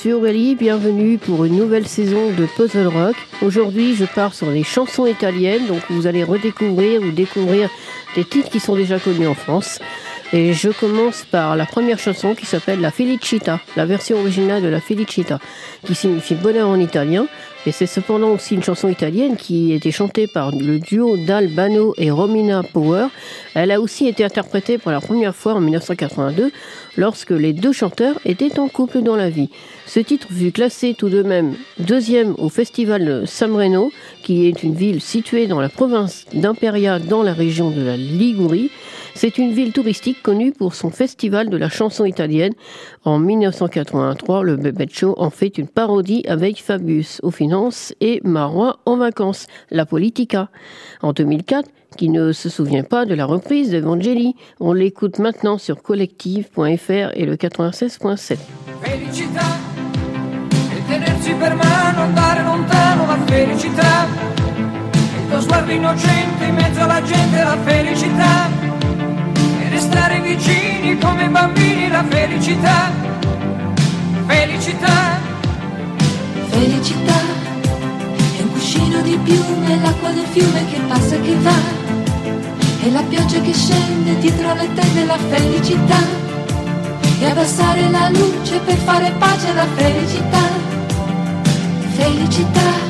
suis Aurélie, bienvenue pour une nouvelle saison de Puzzle Rock. Aujourd'hui, je pars sur des chansons italiennes, donc vous allez redécouvrir ou découvrir des titres qui sont déjà connus en France. Et je commence par la première chanson qui s'appelle La Felicita, la version originale de La Felicita, qui signifie bonheur en italien. Et c'est cependant aussi une chanson italienne qui était chantée par le duo d'Albano et Romina Power. Elle a aussi été interprétée pour la première fois en 1982 lorsque les deux chanteurs étaient en couple dans la vie. Ce titre fut classé tout de même deuxième au festival de San Reno, qui est une ville située dans la province d'Imperia dans la région de la Ligurie. C'est une ville touristique connue pour son festival de la chanson italienne. En 1983, le Bebet Show en fait une parodie avec Fabius aux finances et Marois en vacances, la politica. En 2004, qui ne se souvient pas de la reprise d'Evangeli, on l'écoute maintenant sur collective.fr et le 96.7. E per mano, andare lontano, la felicità. Il tuo sguardo innocente in mezzo alla gente, la felicità. stare vicini come bambini la felicità, felicità. Felicità è un cuscino di piume, l'acqua del fiume che passa e che va, e la pioggia che scende dietro le tende la felicità, e abbassare la luce per fare pace alla felicità, enfeitar.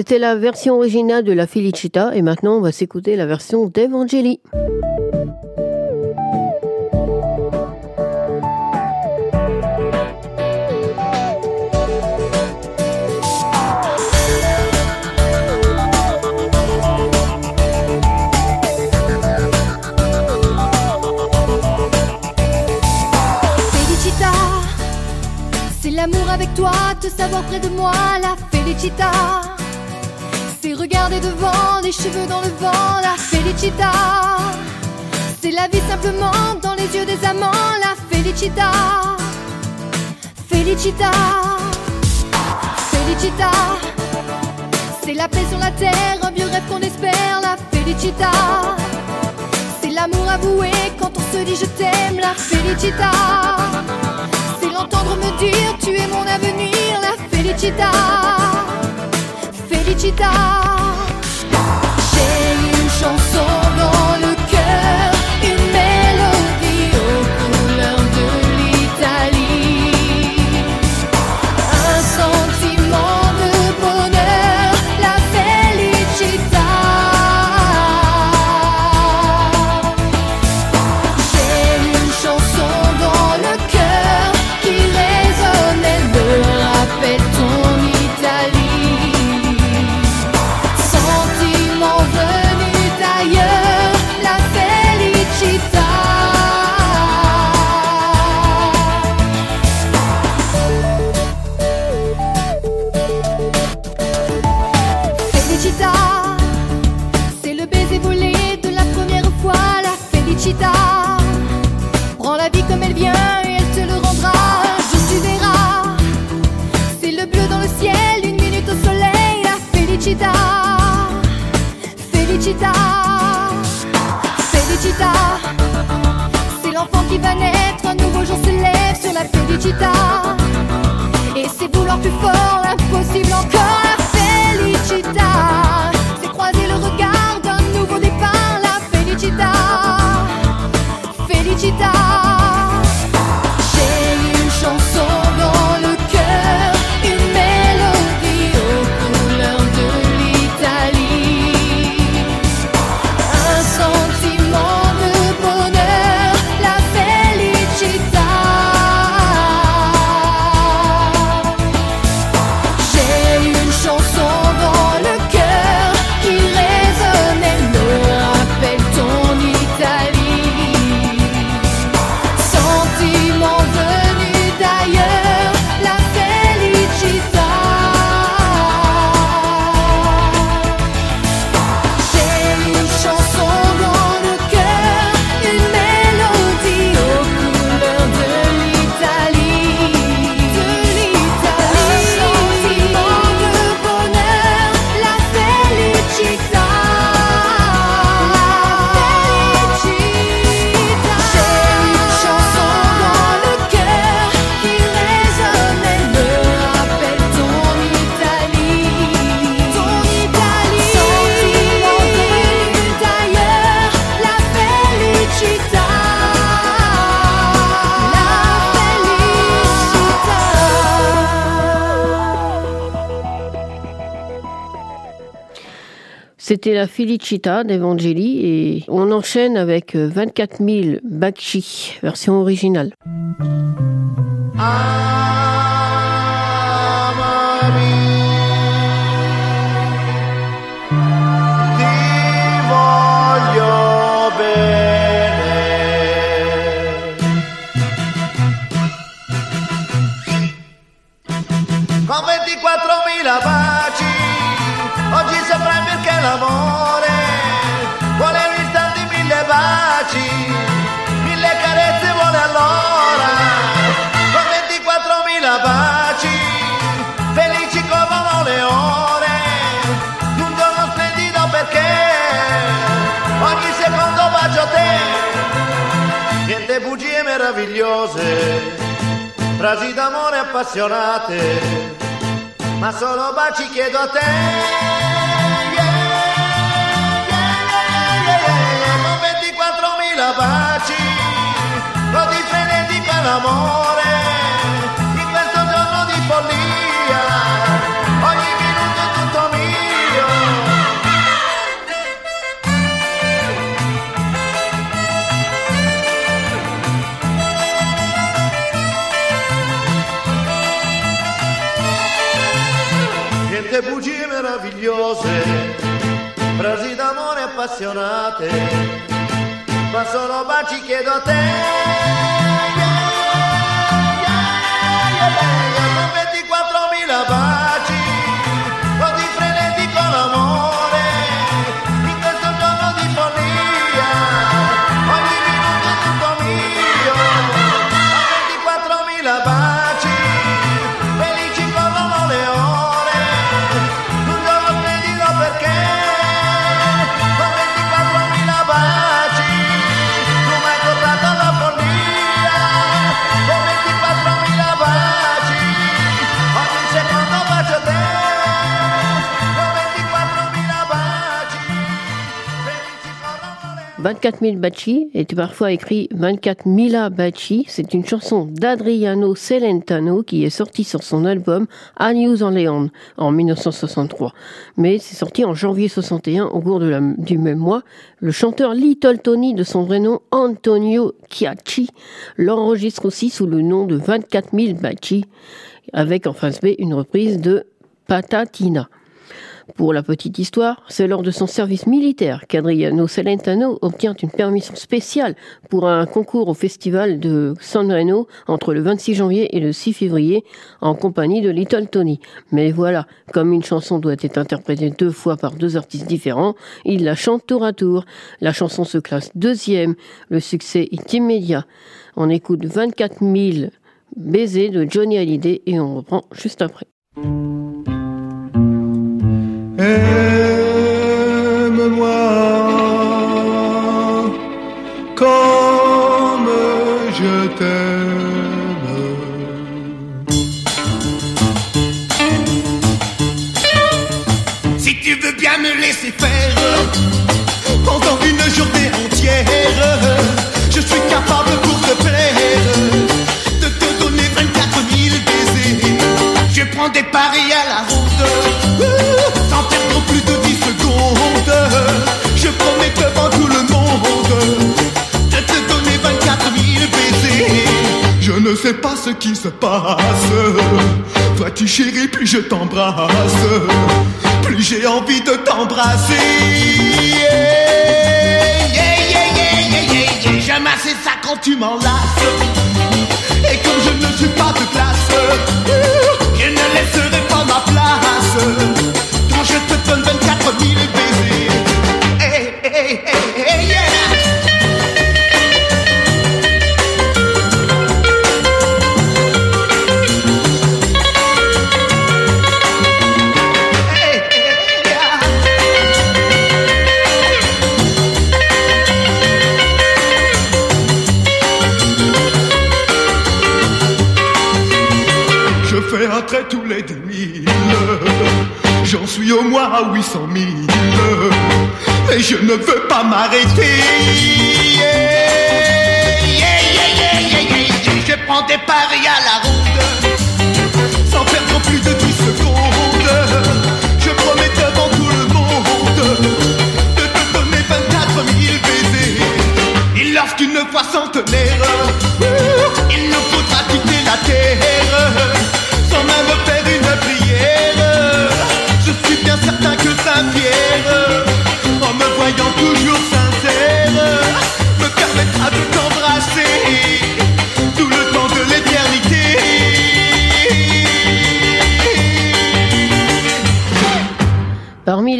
C'était la version originale de la Felicita et maintenant on va s'écouter la version d'Evangeli. L'amour avec toi, te savoir près de moi, la felicita. C'est regarder devant, les cheveux dans le vent, la felicita. C'est la vie simplement dans les yeux des amants, la felicita. Felicita, felicita. C'est la paix sur la terre, un vieux rêve qu'on espère, la felicita. C'est l'amour avoué quand on se dit je t'aime, la felicita. C'est l'entendre me dire tu es mon avenir, la felicita. J'ai une chanson elle te le rendra. Je tu verras. C'est le bleu dans le ciel, une minute au soleil, la felicita. Felicita. Felicita. C'est l'enfant qui va naître, un nouveau jour se lève sur la felicita. Et c'est vouloir plus fort, l'impossible encore, la felicita. La Felicita d'Evangeli et on enchaîne avec euh, 24 000 Bakshi, version originale. Amami, appassionate, ma solo baci chiedo a te. Con 24.000 baci, così frenetico è l'amore, Niente bugie meravigliose, frasi d'amore appassionate, ma solo baci chiedo a te. Yeah, yeah, yeah, yeah, con 24.000 baci, 24 000 Baci est parfois écrit 24 000 Baci. C'est une chanson d'Adriano Celentano qui est sortie sur son album A News on Leon en 1963. Mais c'est sorti en janvier 61 au cours du même mois. Le chanteur Little Tony, de son vrai nom Antonio Chiacci, l'enregistre aussi sous le nom de 24 000 Baci, avec en face B une reprise de Patatina. Pour la petite histoire, c'est lors de son service militaire qu'Adriano Celentano obtient une permission spéciale pour un concours au festival de San Reno entre le 26 janvier et le 6 février en compagnie de Little Tony. Mais voilà, comme une chanson doit être interprétée deux fois par deux artistes différents, il la chante tour à tour. La chanson se classe deuxième, le succès est immédiat. On écoute 24 000 baisers de Johnny Hallyday et on reprend juste après. Aime-moi comme je t'aime. Si tu veux bien me laisser faire pendant une journée entière, je suis capable pour te plaire de te donner 24 000 baisers. Je prends des paris à la ronde, Tout le monde de te donner 24 000 baisers. Je ne sais pas ce qui se passe. Toi tu chéris, plus je t'embrasse. Plus j'ai envie de t'embrasser. Yeah, yeah, ça quand tu m'enlaces. Et comme je ne suis pas de classe, je ne laisserai 800 000. Et je ne veux pas m'arrêter. Je prends des paris à la ronde. Sans perdre plus de 10 secondes. Je promets devant tout le monde De te donner 24 000 baisers. Et lorsqu'une fois centenaire. Il nous faudra quitter la terre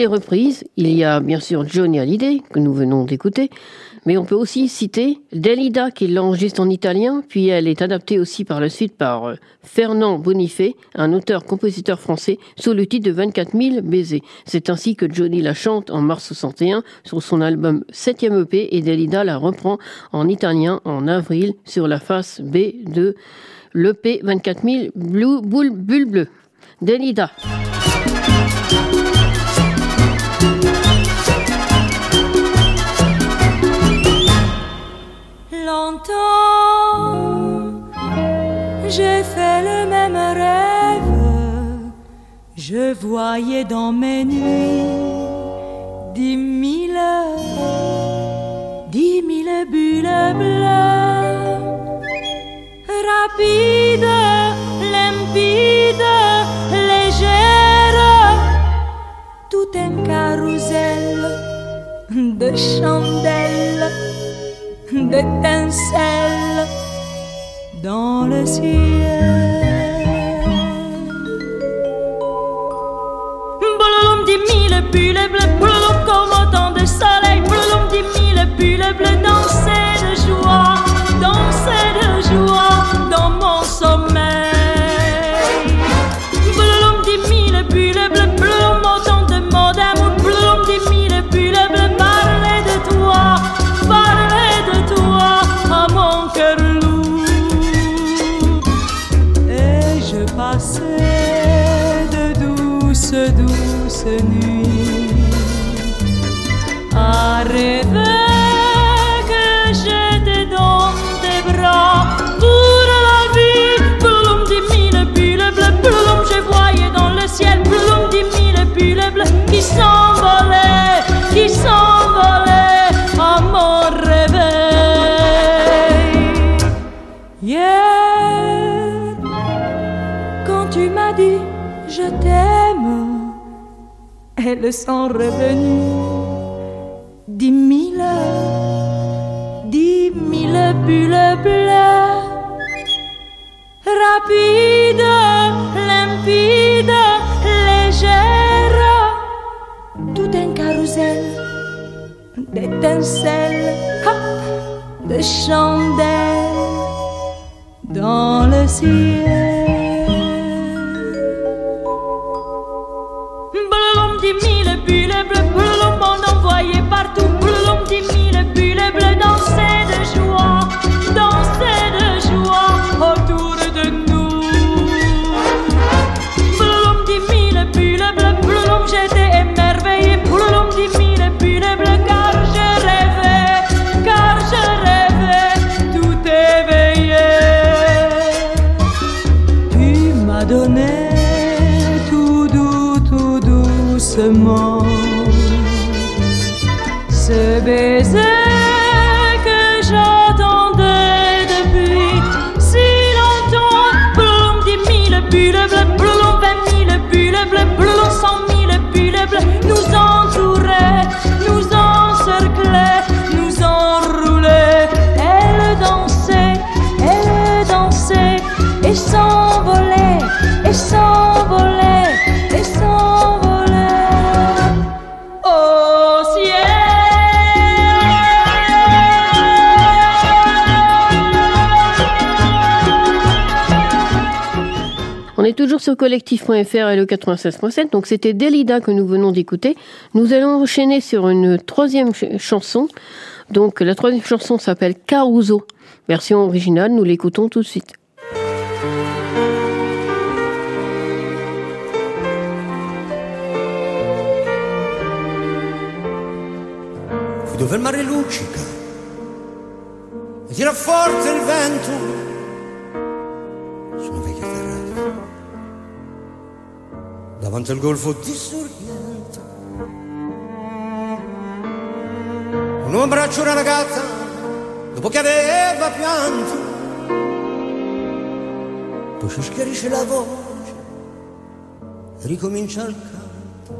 les reprises, il y a bien sûr Johnny Hallyday, que nous venons d'écouter, mais on peut aussi citer Delida, qui l'enregistre en italien, puis elle est adaptée aussi par la suite par euh, Fernand Bonifay, un auteur-compositeur français, sous le titre de 24 000 baisers. C'est ainsi que Johnny la chante en mars 61 sur son album 7e EP et Delida la reprend en italien en avril sur la face B de l'EP 24 000 Blue, Bulle, Bulle Bleue. Delida. J'ai fait le même rêve. Je voyais dans mes nuits dix mille, dix mille bulles bleues, rapides, limpides, légères, tout un carrousel de chandelles d'étincelles dans le ciel. Bouloum dix mille bulles bleues, comme autant de soleil, bouloum dix mille bulles bleues, elles sont revenues. Dix mille, dix mille bulles bleues, rapides, limpides, légères, tout un carrousel d'étincelles, de chandelles dans le ciel. Sur collectif.fr et le 96.7. Donc c'était Delida que nous venons d'écouter. Nous allons enchaîner sur une troisième ch- chanson. Donc la troisième chanson s'appelle Caruso. Version originale, nous l'écoutons tout de suite. Davanti al golfo di Sorrento un uomo abbraccia una ragazza dopo che aveva pianto. Poi si schiarisce la voce e ricomincia il canto.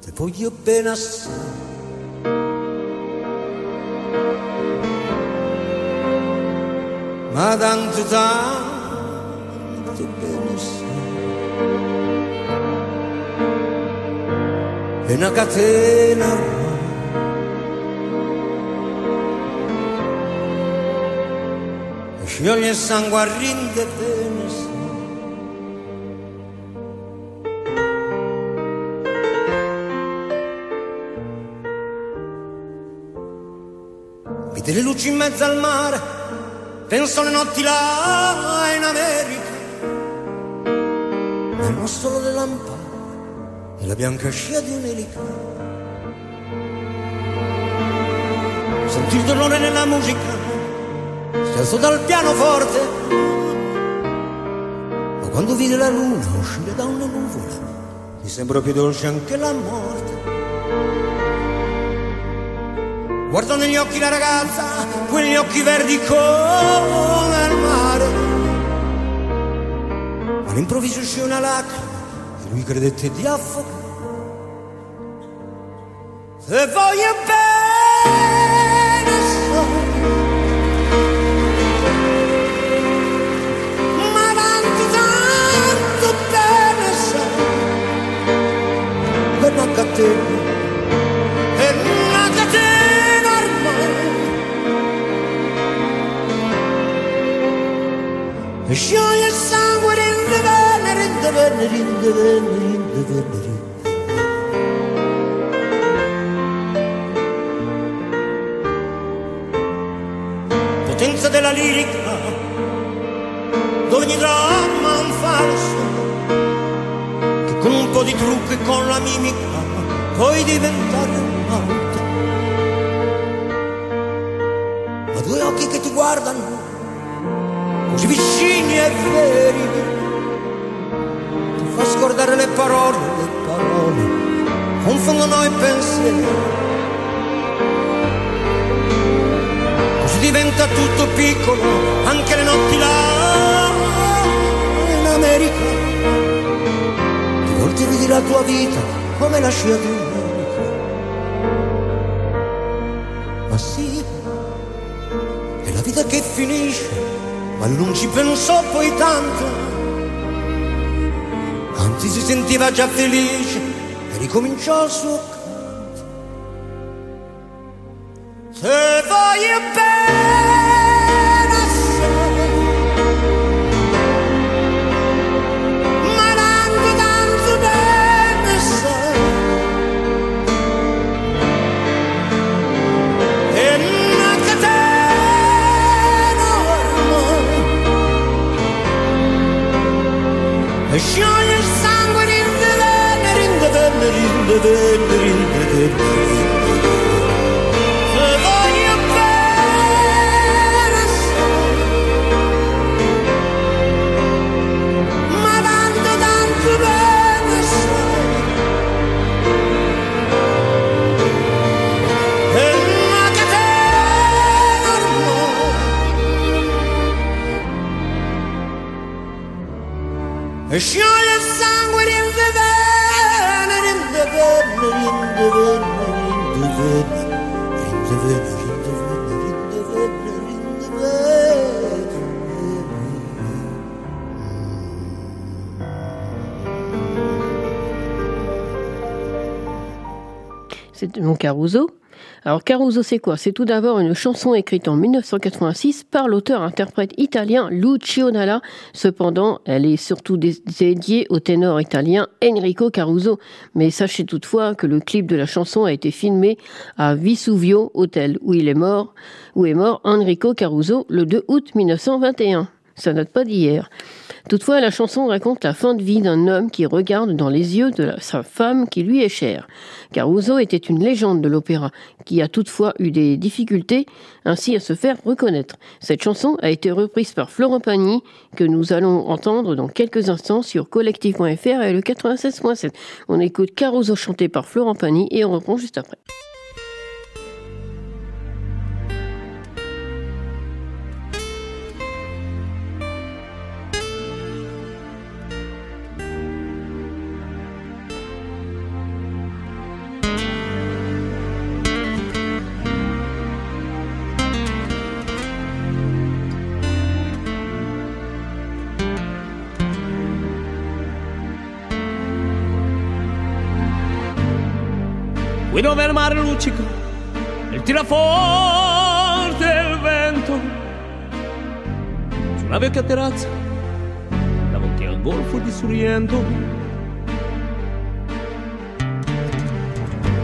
Te voglio bene assai. Ma tanto tanto è una catena. Ormai e scioglie il sangue a rinde sai Vede le luci in mezzo al mare, penso alle notti là in America. Nel mostolo delle lampade e la bianca scia di un'elica. Senti il dolore nella musica, stesso dal pianoforte. Ma quando vide la luna uscire da una nuvola, mi sembra più dolce anche la morte. Guardo negli occhi la ragazza, quegli occhi verdi come il mare. All'improvviso uscì una lacrima lui credette di affogare. Se voglio bene so, ma tanto, tanto bene so, per una catena, per una rinde bene, rinde bene, rinde Potenza della lirica, dove ogni dramma un falso, che con un po' di trucco e con la mimica puoi diventare un altro. Ma due occhi che ti guardano così vicini e veri scordare le parole, le parole confondono i pensieri. Così diventa tutto piccolo, anche le notti là in America. Ti volti vedi la tua vita come la sciatura. Ma sì, è la vita che finisce, ma non ci pensò poi tanto. Si sentiva già felice e ricominciò il suo Caruso. Alors Caruso, c'est quoi? C'est tout d'abord une chanson écrite en 1986 par l'auteur-interprète italien Lucio Dalla. Cependant, elle est surtout dé- dédiée au ténor italien Enrico Caruso. Mais sachez toutefois que le clip de la chanson a été filmé à Vesuvio Hotel, où il est mort, où est mort Enrico Caruso le 2 août 1921. Ça date pas d'hier. Toutefois, la chanson raconte la fin de vie d'un homme qui regarde dans les yeux de sa femme qui lui est chère. Caruso était une légende de l'opéra, qui a toutefois eu des difficultés ainsi à se faire reconnaître. Cette chanson a été reprise par Florent Pagny, que nous allons entendre dans quelques instants sur collectif.fr et le 96.7. On écoute Caruso chanté par Florent Pagny et on reprend juste après. Dove il mare luccica e tira forte il vento. Su una vecchia terrazza davanti al golfo di Sorrento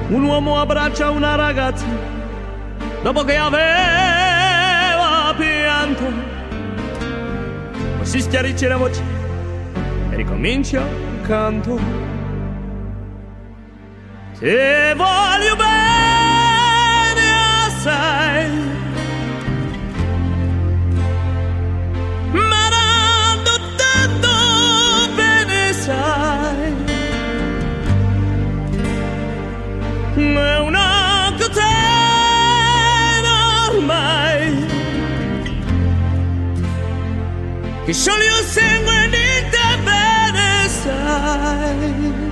un uomo abbraccia una ragazza dopo che aveva pianto. Ma si schiarisce la voce e ricomincia il canto Te voglio bene assai. Ma tanto, tanto bene sai. È una catena ormai. Che scioglie il sangue di te bene sai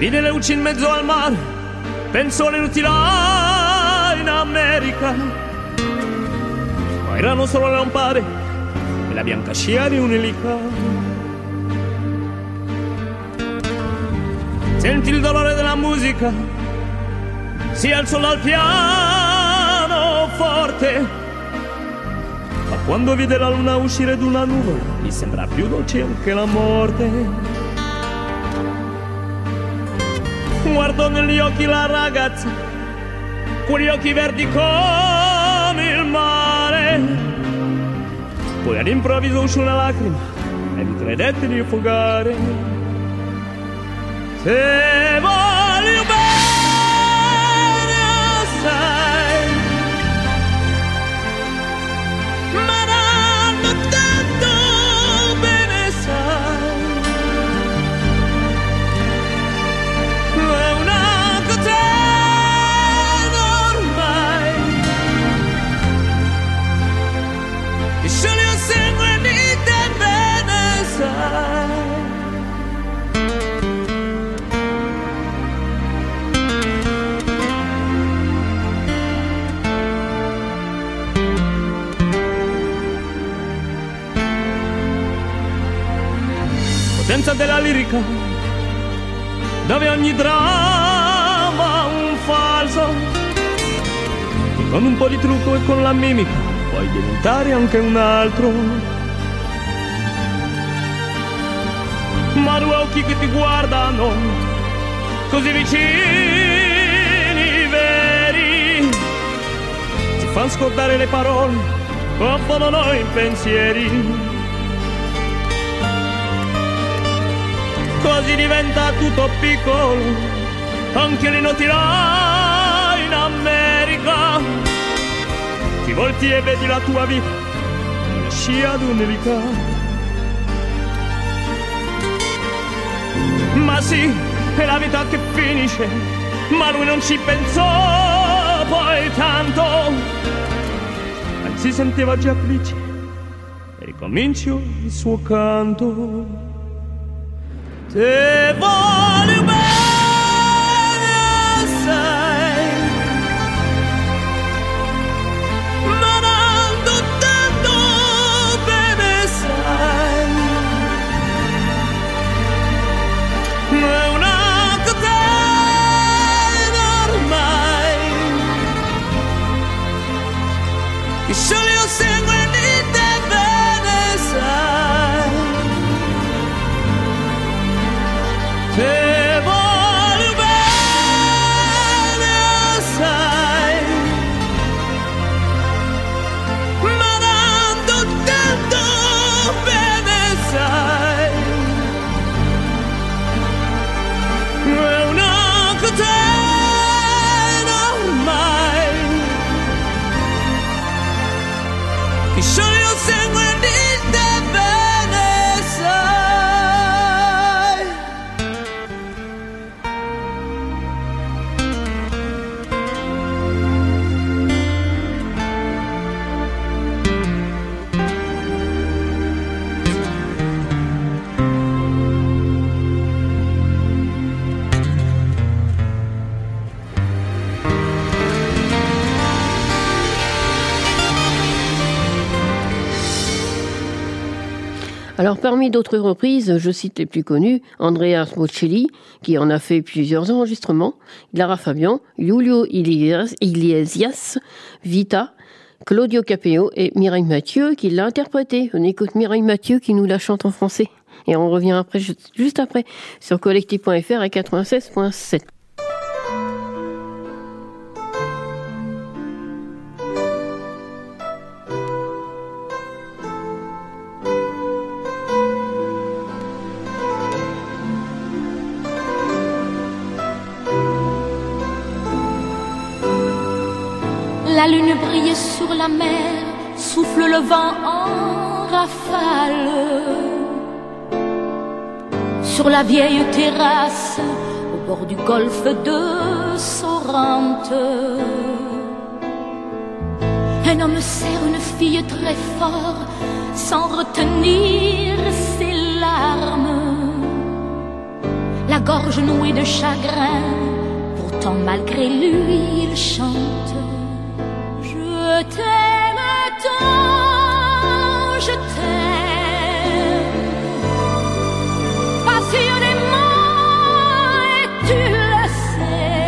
Vide le luci in mezzo al mare, pensò all'inutila in America. Ma erano solo le lampade e la bianca scia di un'elica. Sentì il dolore della musica, si alzò dal piano forte. Ma quando vide la luna uscire d'una nuvola, gli sembra più dolce anche la morte. Guardò negli occhi la ragazza, quegli occhi verdi come il mare. Poi all'improvviso uscì una lacrima e gli credette di affogare. Se voglio della lirica, dove ogni dramma un falso, che con un po' di trucco e con la mimica puoi diventare anche un altro. Ma due occhi che ti guardano così vicini, veri, ti fanno scordare le parole, confondono i pensieri. Così diventa tutto piccolo, anche le noti là in America. Ti volti e vedi la tua vita, una scia d'un'elica. Ma sì, è la vita che finisce, ma lui non ci pensò poi tanto. Si sentiva già felice e ricominciò il suo canto. Devon. Alors, parmi d'autres reprises, je cite les plus connues, Andreas Bocelli, qui en a fait plusieurs enregistrements, Clara Fabian, Julio Iglesias, Vita, Claudio Capeo et Mireille Mathieu qui l'a interprété. On écoute Mireille Mathieu qui nous la chante en français. Et on revient après, juste après, sur collectif.fr à 96.7. la mer, souffle le vent en rafale. Sur la vieille terrasse, au bord du golfe de Sorrente. Un homme serre une fille très fort, sans retenir ses larmes. La gorge nouée de chagrin, pourtant malgré lui, il chante. Je t'aime tant, je t'aime passionnément et tu le sais.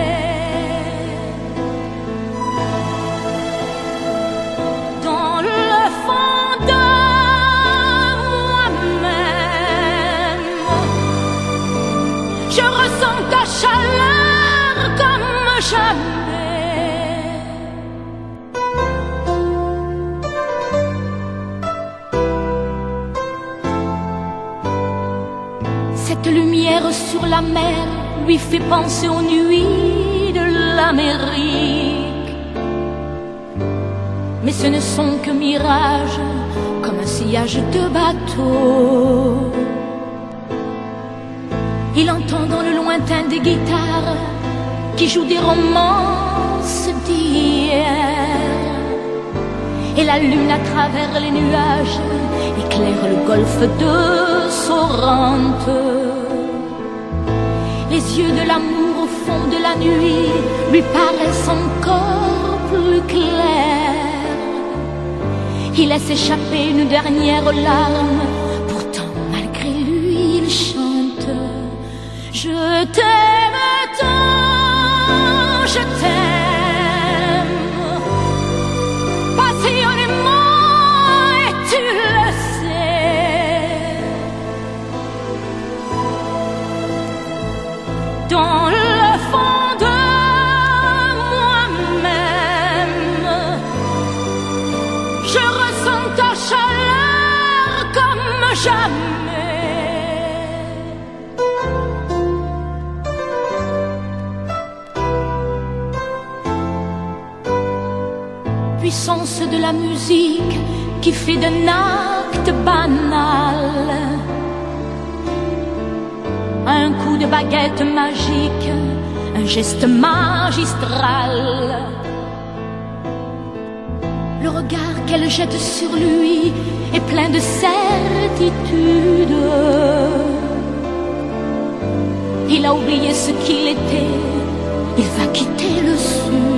Dans le fond de moi-même, je ressens ta chaleur comme jamais. Lumière sur la mer lui fait penser aux nuits de l'Amérique. Mais ce ne sont que mirages, comme un sillage de bateau. Il entend dans le lointain des guitares qui jouent des romances d'hier. Et la lune à travers les nuages éclaire le golfe de Sorrente. Les yeux de l'amour au fond de la nuit lui paraissent encore plus clairs. Il laisse échapper une dernière larme, pourtant malgré lui il chante. Je t'aime de la musique qui fait d'un acte banal un coup de baguette magique, un geste magistral. Le regard qu'elle jette sur lui est plein de certitude. Il a oublié ce qu'il était, il va quitter le sud.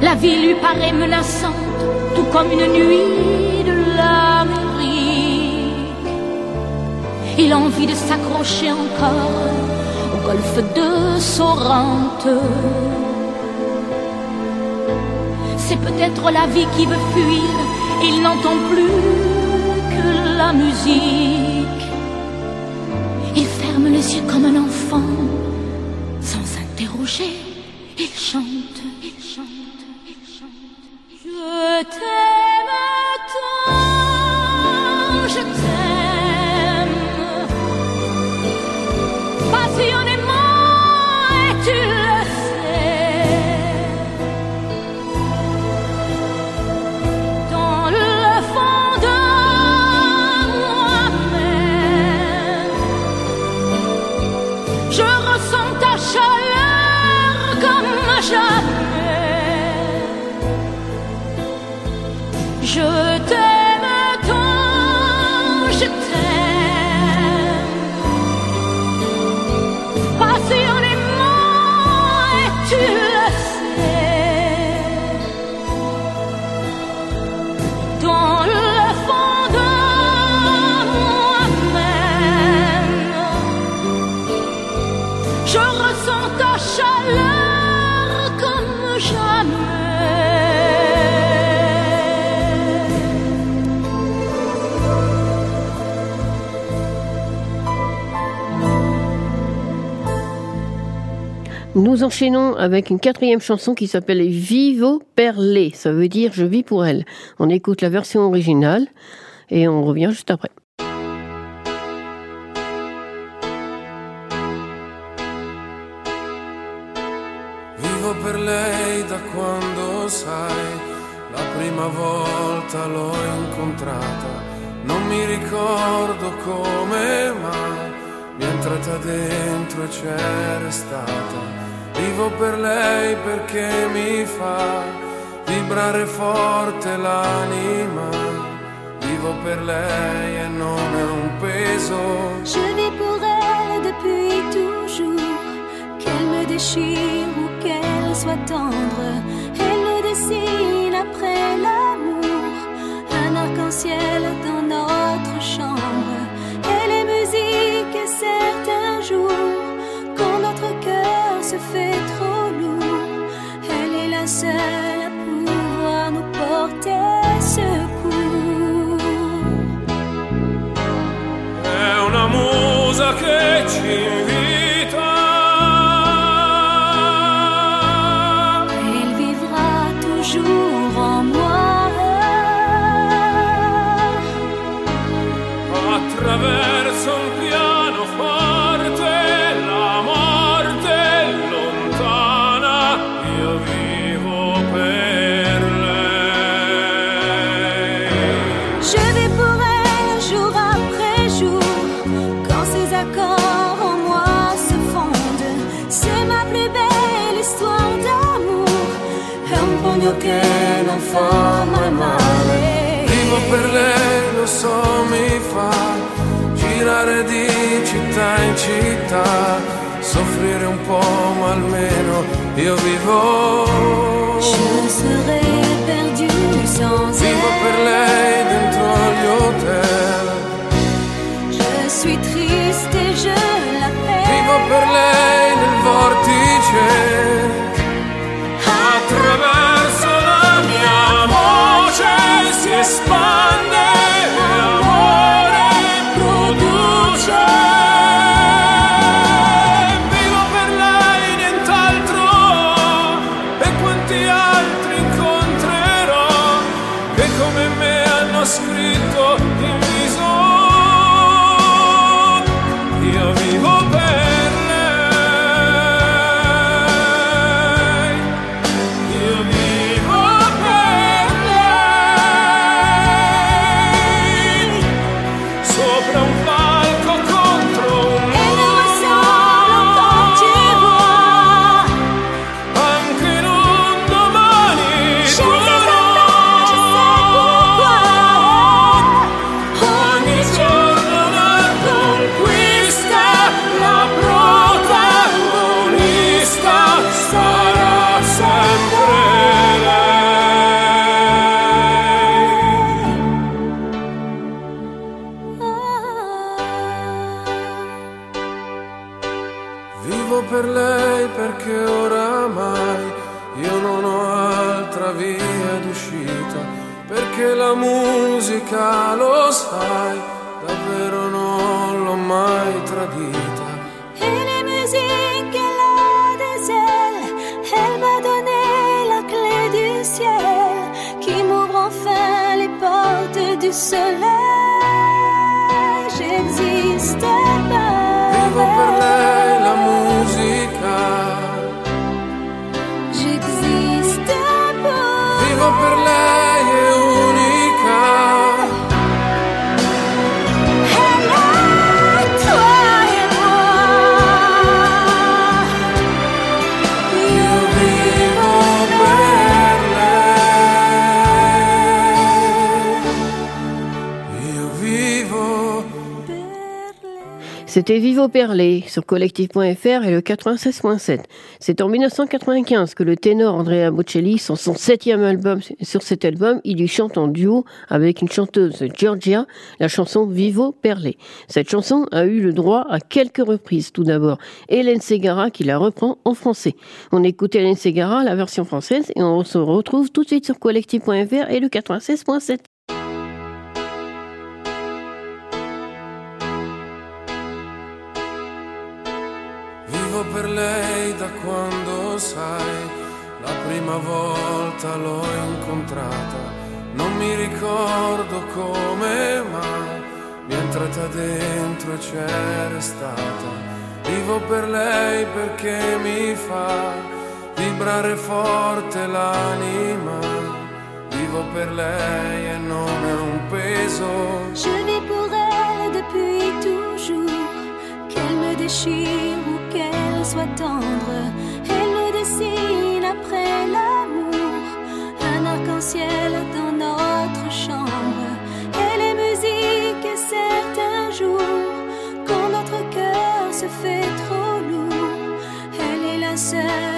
La vie lui paraît menaçante, tout comme une nuit de l'Amérique. Il a envie de s'accrocher encore au golfe de Sorrente. C'est peut-être la vie qui veut fuir, il n'entend plus que la musique. Il ferme les yeux comme un enfant, sans s'interroger, il chante, peut-être Nous enchaînons avec une quatrième chanson qui s'appelle Vivo per lei. Ça veut dire je vis pour elle. On écoute la version originale et on revient juste après. Vivo per lei da quando sai, la prima volta l'ho incontrata, non mi ricordo come mai, mi è entrata dentro e c'è restata. Vivo per lei perché mi fa vibrare forte l'anima, vivo per lei e non è un peso. Je vis pour elle depuis toujours, qu'elle me déchire ou qu'elle soit tendre. Elle me dessine après l'amour, un arc-en-ciel dans seul à pouvoir nous porter secours. É un amore che ci fa girare di città in città, soffrire un po' ma almeno io vivo. Je serai perdu sans vivo per lei dentro gli hotel. Je suis triste et je l'appelle. Vivo per lei nel vortice. C'était Vivo Perlé sur collectif.fr et le 96.7. C'est en 1995 que le ténor Andrea Bocelli, son septième album, sur cet album, il y chante en duo avec une chanteuse Georgia, la chanson Vivo Perlé. Cette chanson a eu le droit à quelques reprises. Tout d'abord, Hélène Segara qui la reprend en français. On écoute Hélène Segara, la version française, et on se retrouve tout de suite sur collectif.fr et le 96.7. prima volta l'ho incontrata. Non mi ricordo come, ma mi è entrata dentro e c'è restata. Vivo per lei perché mi fa vibrare forte l'anima. Vivo per lei e non è un peso. Je vis pour elle depuis toujours. Qu'elle me déchire ou qu'elle soit tendre, elle me. Un dans notre chambre. Elle est musique et certains jours, quand notre cœur se fait trop lourd, elle est la seule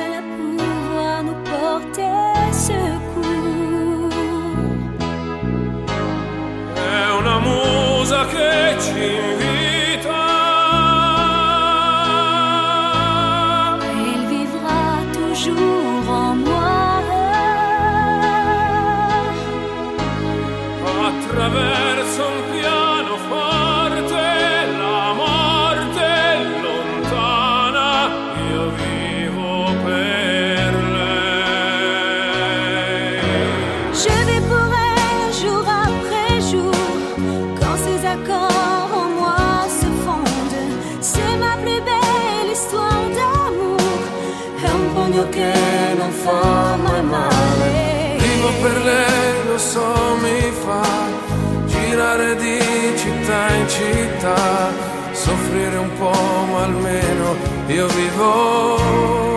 lei, lo so, mi fa girare di città in città, soffrire un po', ma almeno io vivo.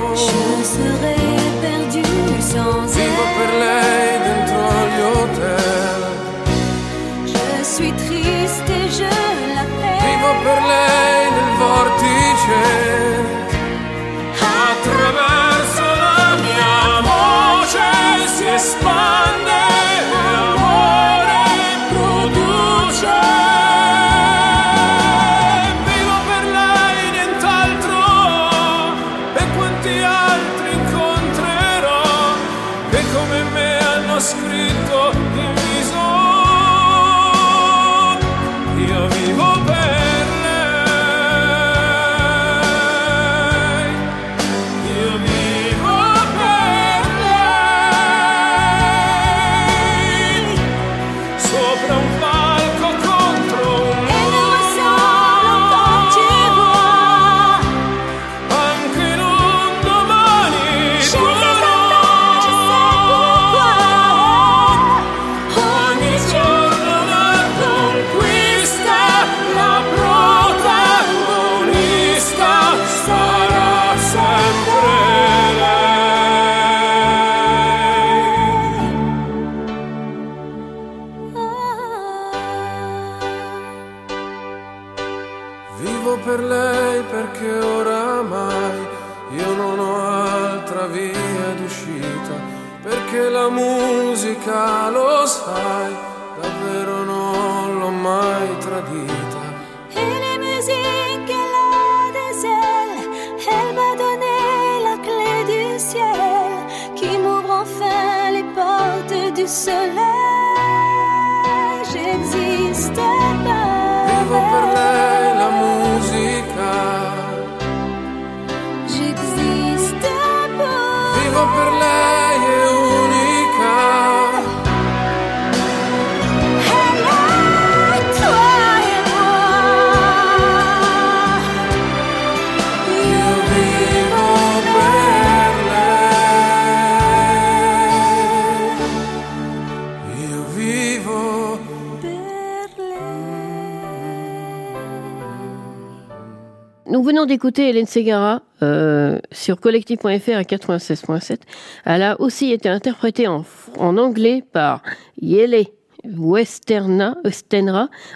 D'écouter Hélène Segara euh, sur collectif.fr à 96.7. Elle a aussi été interprétée en, anglais par Yele Westerna,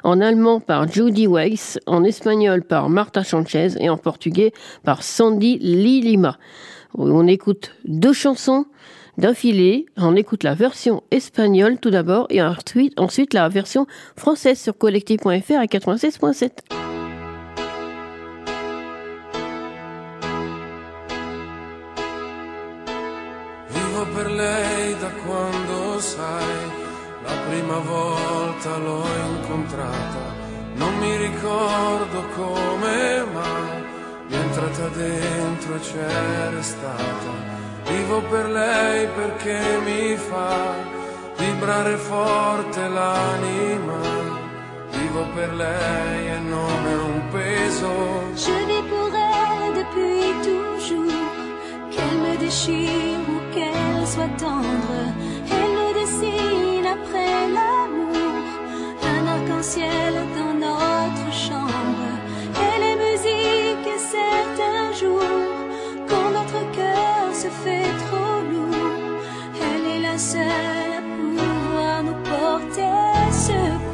en allemand par Judy Weiss, en espagnol par Marta Sanchez et en portugais par Sandy Lilima. On écoute deux chansons d'affilée. On écoute la version espagnole tout d'abord et ensuite, ensuite la version française sur collectif.fr à 96.7. prima volta l'ho incontrata, non mi ricordo come mai, mi è entrata dentro e c'è restata. Vivo per lei perché mi fa vibrare forte l'anima, vivo per lei e non è un peso. Je vis pour elle depuis toujours. Qu'elle me déchire ou qu'elle soit tendre, elle me dessine après l'amour. Un arc-en-ciel dans notre chambre. Elle est musique et certains jours, quand notre cœur se fait trop lourd, elle est la seule à pouvoir nous porter secours.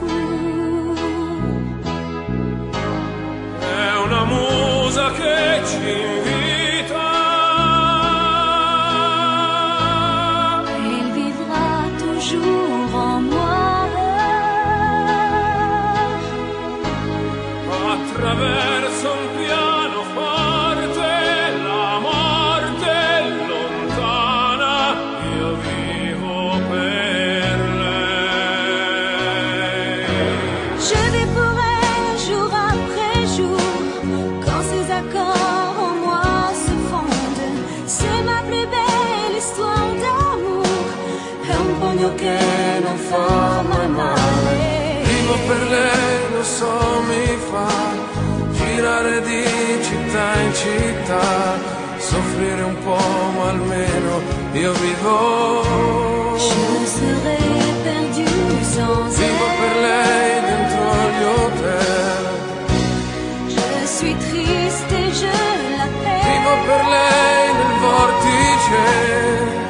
Lei, lo so, mi fa girare di città in città, soffrire un po', ma almeno io vivo. Vivo per lei dentro gli hotel. Je suis triste et je l'appelle. Vivo per lei nel vortice.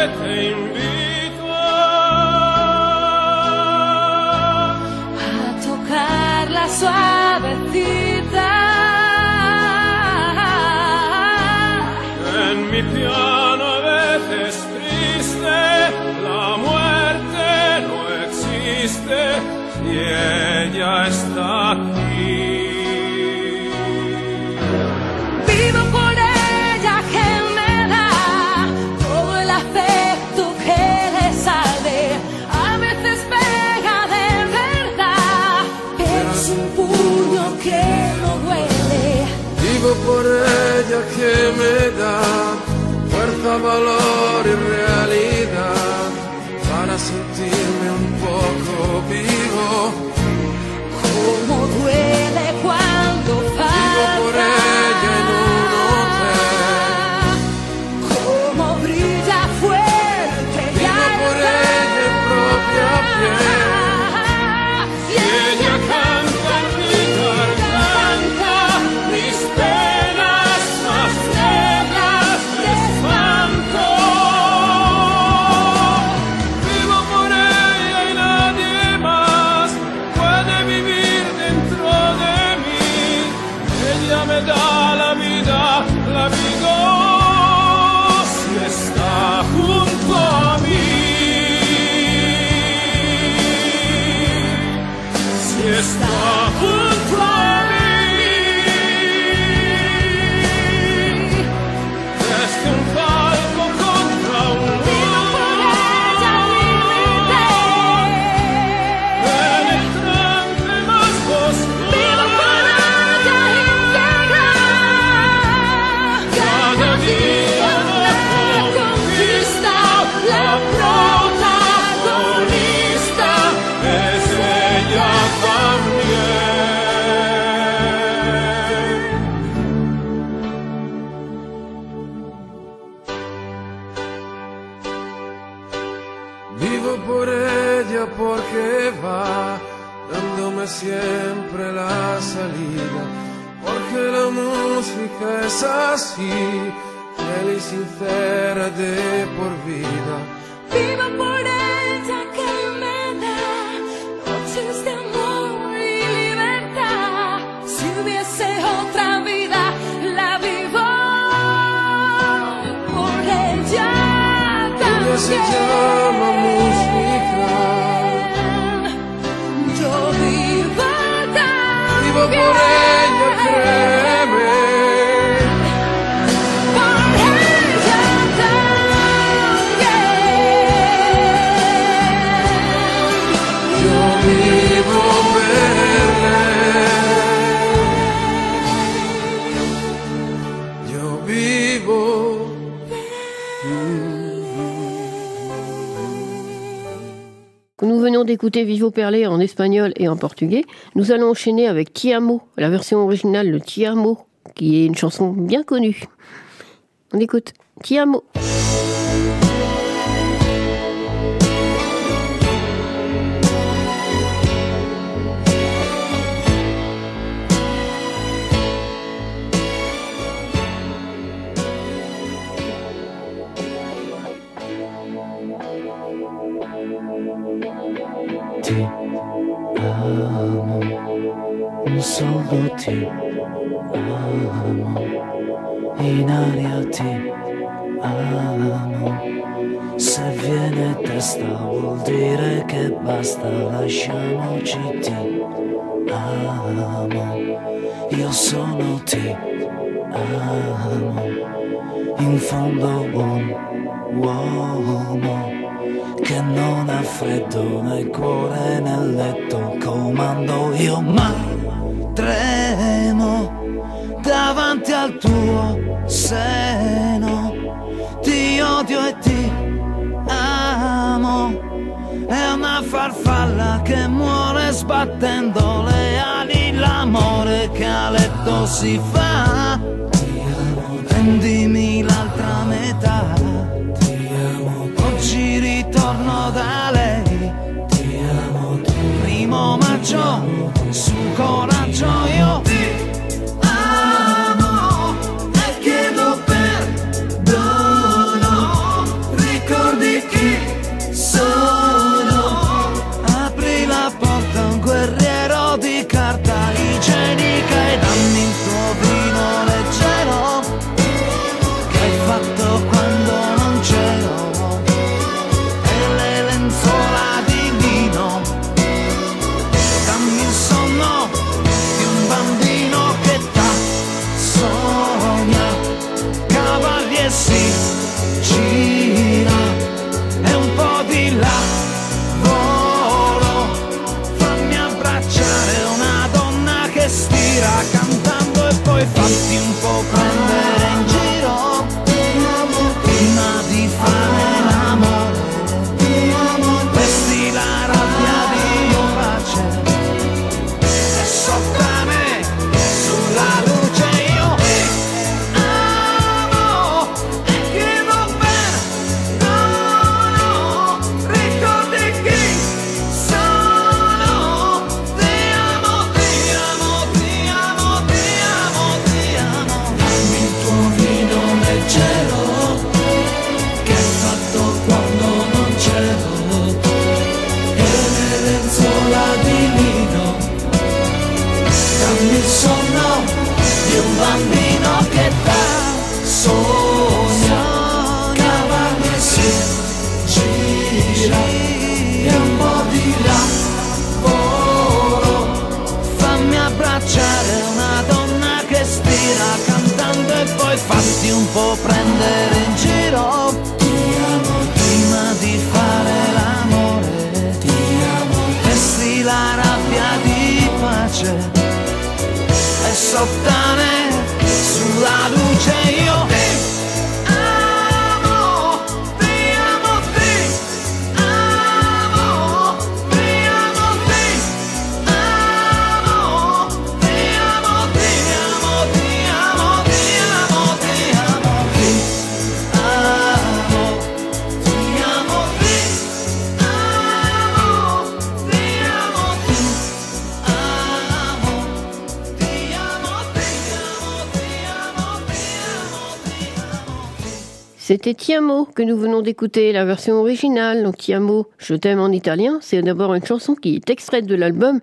Let me fuerza, valor y realidad para sentirme un poco vivo d'écouter Vivo Perlé en espagnol et en portugais. Nous allons enchaîner avec Tiamo, la version originale de Tiamo, qui est une chanson bien connue. On écoute Tiamo. Ti amo, solo ti amo, in aria ti amo. Se viene testa vuol dire che basta, lasciamoci ti amo, io sono ti amo, in fondo un uomo che non ha freddo nel cuore nel letto comando io ma tremo davanti al tuo seno. Ti odio e ti amo è una farfalla che muore sbattendo le ali. L'amore che a letto si fa prendimi l'altra metà ritorno da lei. Ti amo, primo maggio, su coraggio io que nous venons d'écouter, la version originale. Donc Tiamo, je t'aime en italien, c'est d'abord une chanson qui est extraite de l'album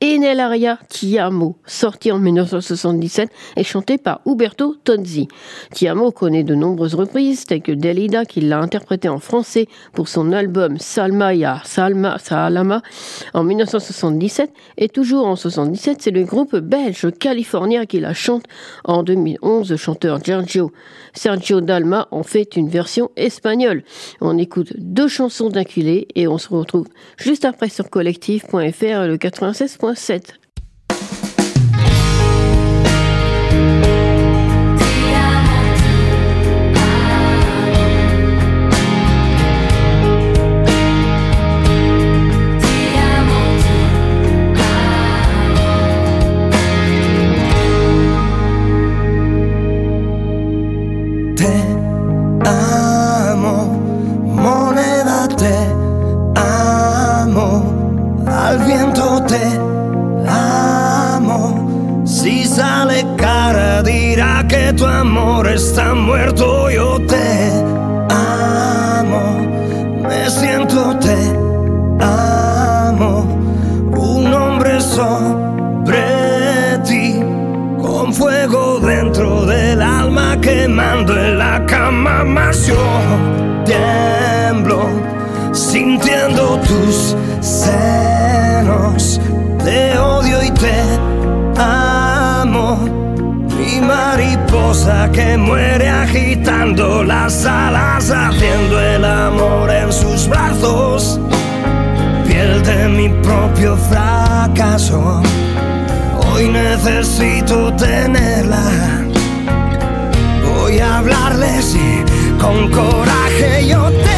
E nell'aria Tiamo, sorti en 1977 et chanté par Uberto Tozzi. Tiamo connaît de nombreuses reprises, telles que Delida qui l'a interprété en français pour son album Salma ya Salma Salama en 1977 et toujours en 77, c'est le groupe belge californien qui la chante en 2011. Le chanteur Sergio, Sergio Dalma en fait une version espagnole. On écoute deux chansons d'acculé et on se retrouve juste après sur collectif.fr le 96.7. está muerto, yo te amo. Me siento, te amo. Un hombre sobre ti, con fuego dentro del alma, quemando en la cama, más yo tiemblo, sintiendo tus senos. Te odio y te amo. Mi mariposa que muere agitando las alas, haciendo el amor en sus brazos. Piel de mi propio fracaso. Hoy necesito tenerla. Voy a hablarle, sí, con coraje yo te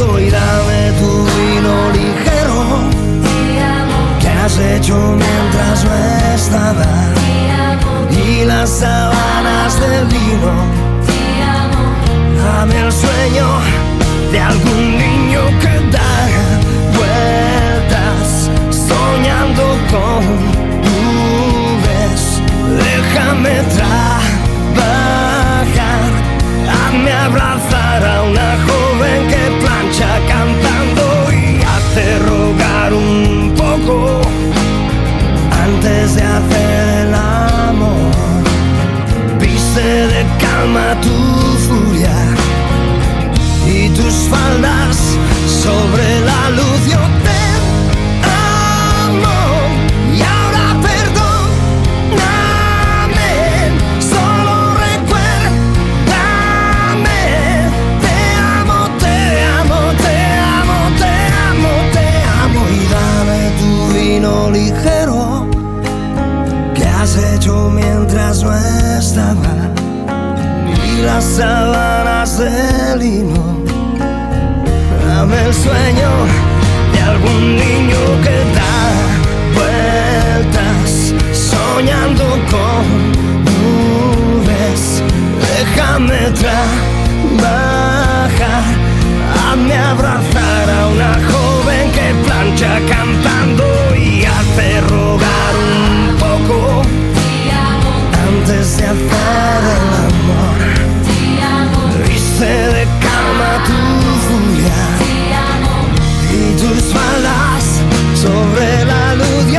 ejército y dame tu vino ligero. ¿Qué has hecho mientras no estaba? Y las sábanas del vino. Dame el sueño de algún niño que da vueltas soñando con nubes. Déjame trabajar, calma tu furia y tus faldas sobre la luz. Yo te amo y ahora perdóname. Solo recuérdame. Te amo, te amo, te amo, te amo, te amo y dame tu vino ligero. Las sábanas de lino. Dame el sueño de algún niño que da vueltas, soñando con nubes. Déjame trabajar, hazme abrazar a una joven que plancha cantando y hace rogar un poco antes de hacer el amor. Tus balas sobre la luz.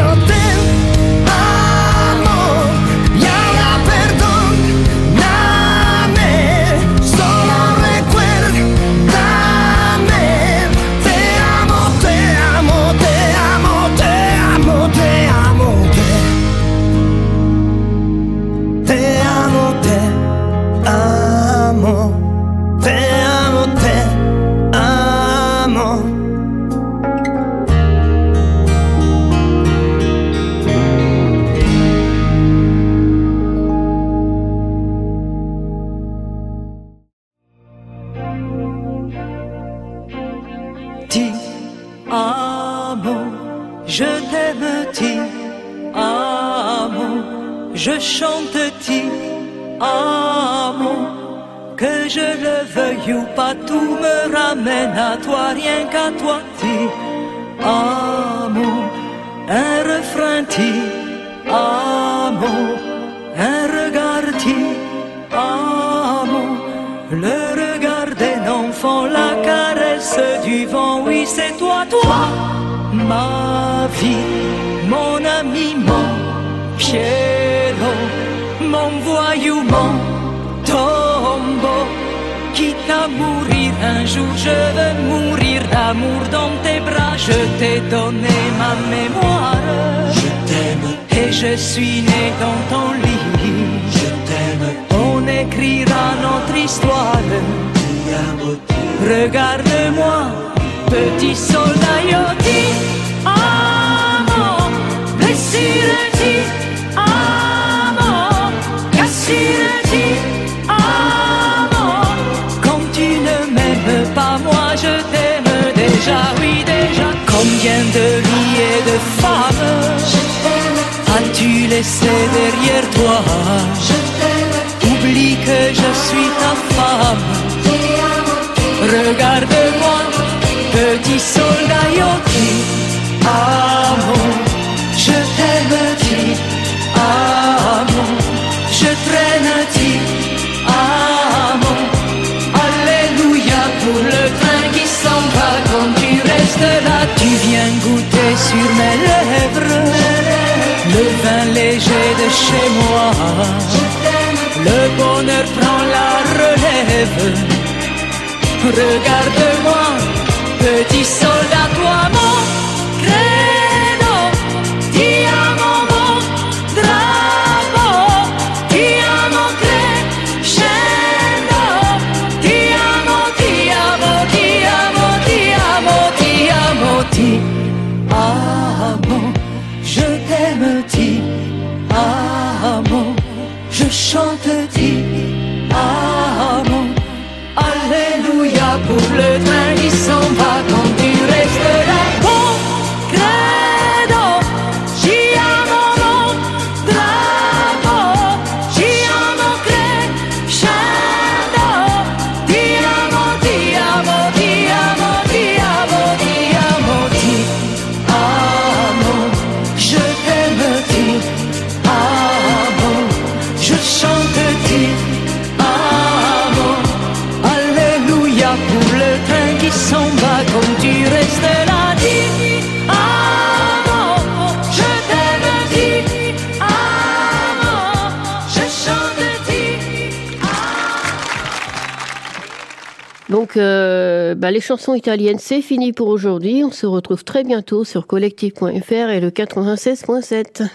river. Regarde-moi. bah, les chansons italiennes, c'est fini pour aujourd'hui. On se retrouve très bientôt sur collectif.fr et le 96.7.